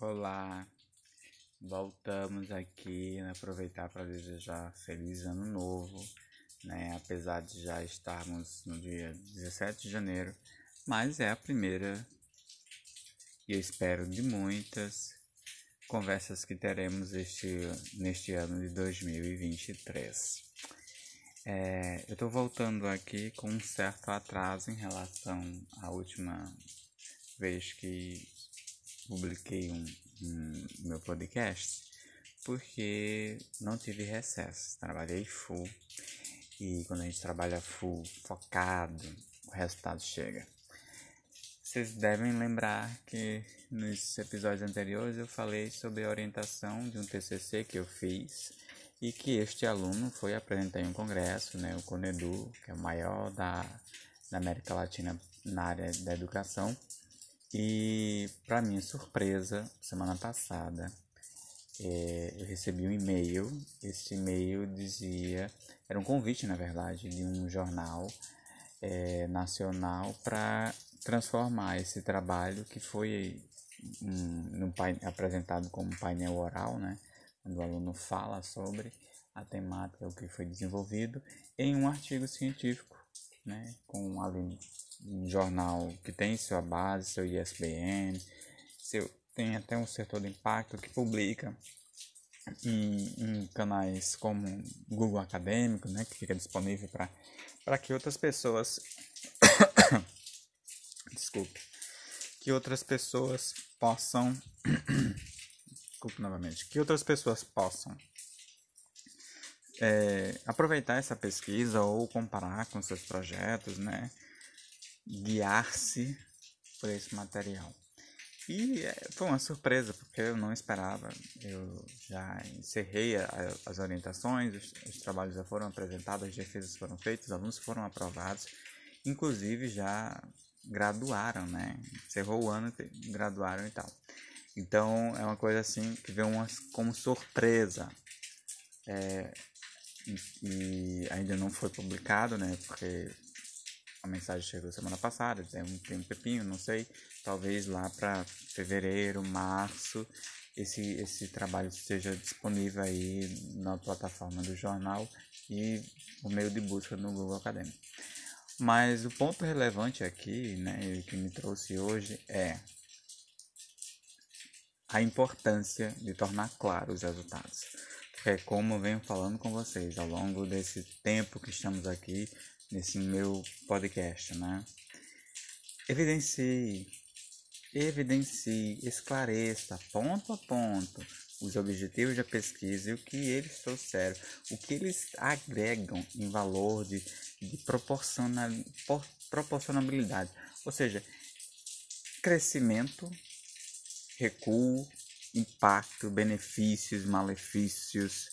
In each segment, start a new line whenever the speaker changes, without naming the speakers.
Olá, voltamos aqui, né, aproveitar para desejar feliz ano novo, né, apesar de já estarmos no dia 17 de janeiro, mas é a primeira e eu espero de muitas conversas que teremos este, neste ano de 2023. É, eu estou voltando aqui com um certo atraso em relação à última vez que publiquei um, um meu podcast porque não tive recesso, trabalhei full e quando a gente trabalha full, focado, o resultado chega. Vocês devem lembrar que nos episódios anteriores eu falei sobre a orientação de um TCC que eu fiz e que este aluno foi apresentar em um congresso, né, o CONEDU, que é o maior da, da América Latina na área da educação, e, para minha surpresa, semana passada, é, eu recebi um e-mail. Esse e-mail dizia, era um convite, na verdade, de um jornal é, nacional para transformar esse trabalho que foi um, apresentado como painel oral, né? Quando o aluno fala sobre a temática, o que foi desenvolvido, em um artigo científico, né? Com ali um jornal que tem sua base, seu ISBN, seu, tem até um setor de impacto que publica em, em canais como Google Acadêmico, né, que fica disponível para que outras pessoas desculpe que outras pessoas possam desculpe novamente que outras pessoas possam é, aproveitar essa pesquisa ou comparar com seus projetos, né? Guiar-se por esse material. E é, foi uma surpresa, porque eu não esperava. Eu já encerrei a, as orientações, os, os, trabalhos já foram apresentados, as defesas foram feitas, os alunos foram aprovados, inclusive já graduaram, né? Encerrou o ano, graduaram e tal. Então é uma coisa assim que veio uma, como surpresa. É, e, e ainda não foi publicado, né? Porque a mensagem chegou semana passada, tem um, pepinho, não sei, talvez lá para fevereiro, março, esse, esse trabalho esteja disponível aí na plataforma do jornal e o meio de busca no Google Acadêmico. Mas o ponto relevante aqui, né, que me trouxe hoje é a importância de tornar claros os resultados. É como eu venho falando com vocês ao longo desse tempo que estamos aqui nesse meu podcast, né? Evidencie, evidencie, esclareça ponto a ponto os objetivos da pesquisa e o que eles trouxeram, o que eles agregam em valor de, de proporcional, proporcionabilidade, ou seja, crescimento, recuo, impacto, benefícios, malefícios,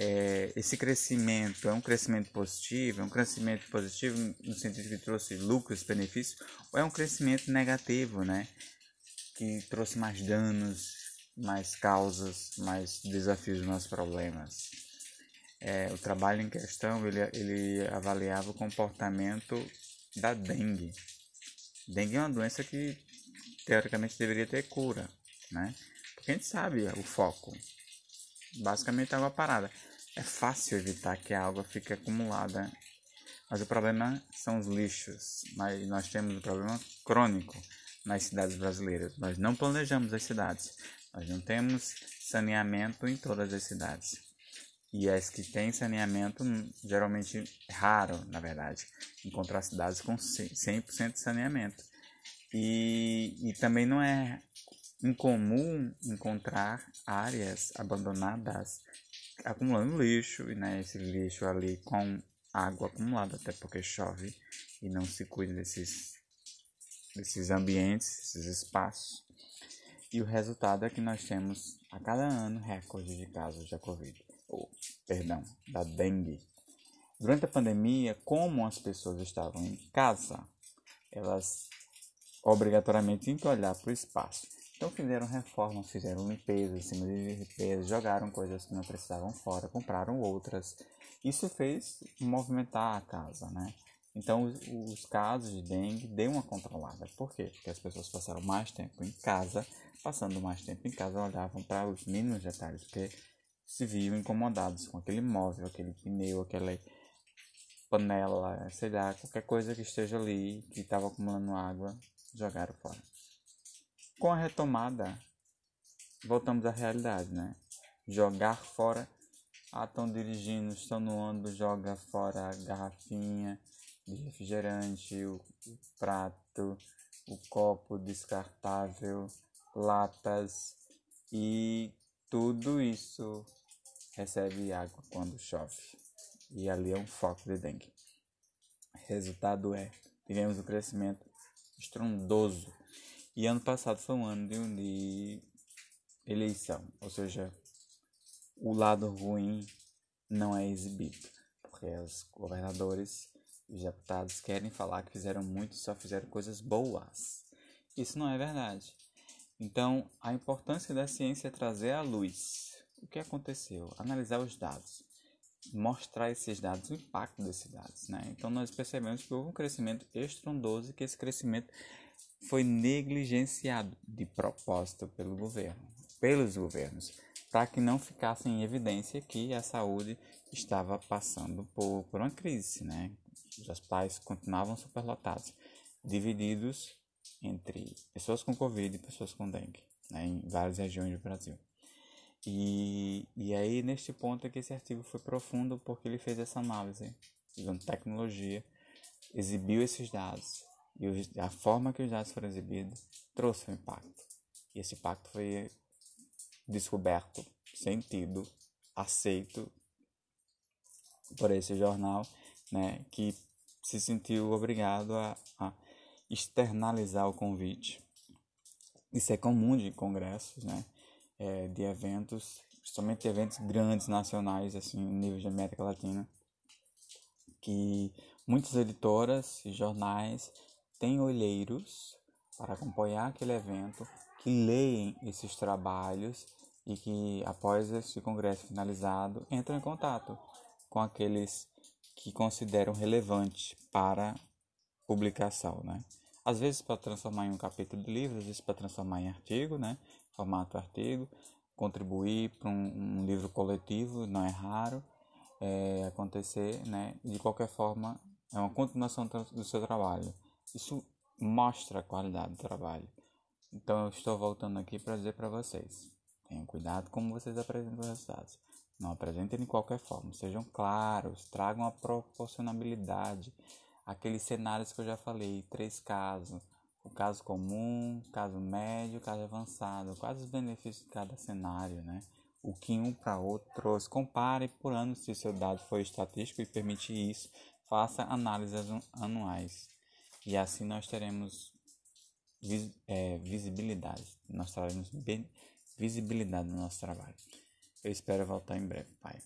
é, esse crescimento é um crescimento positivo, é um crescimento positivo no sentido que trouxe lucros, benefícios, ou é um crescimento negativo, né? Que trouxe mais danos, mais causas, mais desafios, mais problemas. É, o trabalho em questão ele, ele avaliava o comportamento da dengue. Dengue é uma doença que teoricamente deveria ter cura, né? Porque a gente sabe o foco. Basicamente água parada. É fácil evitar que a água fique acumulada, mas o problema são os lixos. Mas nós temos um problema crônico nas cidades brasileiras. Nós não planejamos as cidades. Nós não temos saneamento em todas as cidades. E as que têm saneamento, geralmente é raro, na verdade, encontrar cidades com 100% de saneamento. E, e também não é incomum encontrar áreas abandonadas acumulando lixo, e né, esse lixo ali com água acumulada, até porque chove e não se cuida desses, desses ambientes, desses espaços. E o resultado é que nós temos a cada ano recorde de casos da Covid, ou, perdão, da dengue. Durante a pandemia, como as pessoas estavam em casa, elas obrigatoriamente tinham que olhar para o espaço então fizeram reforma, fizeram limpeza em cima de limpeza, jogaram coisas que não precisavam fora, compraram outras. Isso fez movimentar a casa, né? Então, os, os casos de dengue deu uma controlada. Por quê? Porque as pessoas passaram mais tempo em casa, passando mais tempo em casa, olhavam para os mínimos detalhes, porque se viam incomodados com aquele móvel, aquele pneu, aquela panela, sei lá, qualquer coisa que esteja ali, que estava acumulando água, jogaram fora. Com a retomada, voltamos à realidade, né? Jogar fora. Ah, estão dirigindo, estão no ônibus, joga fora a garrafinha de refrigerante, o, o prato, o copo descartável, latas e tudo isso recebe água quando chove. E ali é um foco de dengue. Resultado é, tivemos um crescimento estrondoso e ano passado foi um ano de, de eleição, ou seja, o lado ruim não é exibido, porque os governadores e os deputados querem falar que fizeram muito e só fizeram coisas boas. Isso não é verdade. Então, a importância da ciência é trazer à luz o que aconteceu, analisar os dados, mostrar esses dados, o impacto desses dados. Né? Então, nós percebemos que houve um crescimento estrondoso e que esse crescimento foi negligenciado de propósito pelo governo, pelos governos, para que não ficasse em evidência que a saúde estava passando por, por uma crise, né? Os hospitais continuavam superlotados, divididos entre pessoas com Covid e pessoas com dengue, né? em várias regiões do Brasil. E, e aí, neste ponto é que esse artigo foi profundo, porque ele fez essa análise, usando tecnologia, exibiu esses dados, e a forma que os dados foram exibidos trouxe um impacto. E esse impacto foi descoberto, sentido, aceito por esse jornal, né, que se sentiu obrigado a, a externalizar o convite. Isso é comum de congressos, né, é, de eventos, principalmente eventos grandes nacionais, assim, nível de América Latina, que muitas editoras e jornais tem olheiros para acompanhar aquele evento que leem esses trabalhos e que após esse congresso finalizado entram em contato com aqueles que consideram relevante para publicação, né? Às vezes para transformar em um capítulo de livro, às vezes para transformar em artigo, né? Formato artigo, contribuir para um, um livro coletivo, não é raro é, acontecer, né? De qualquer forma, é uma continuação do seu trabalho. Isso mostra a qualidade do trabalho. Então eu estou voltando aqui para dizer para vocês: tenham cuidado como vocês apresentam os resultados. Não apresentem de qualquer forma, sejam claros, tragam a proporcionalidade. Aqueles cenários que eu já falei, três casos: o caso comum, caso médio, caso avançado. Quais os benefícios de cada cenário, né? O que um para outro trouxe. Compare por ano se seu dado for estatístico e permite isso. Faça análises anuais. E assim nós teremos vis, é, visibilidade, nós teremos visibilidade no nosso trabalho. Eu espero voltar em breve, Pai.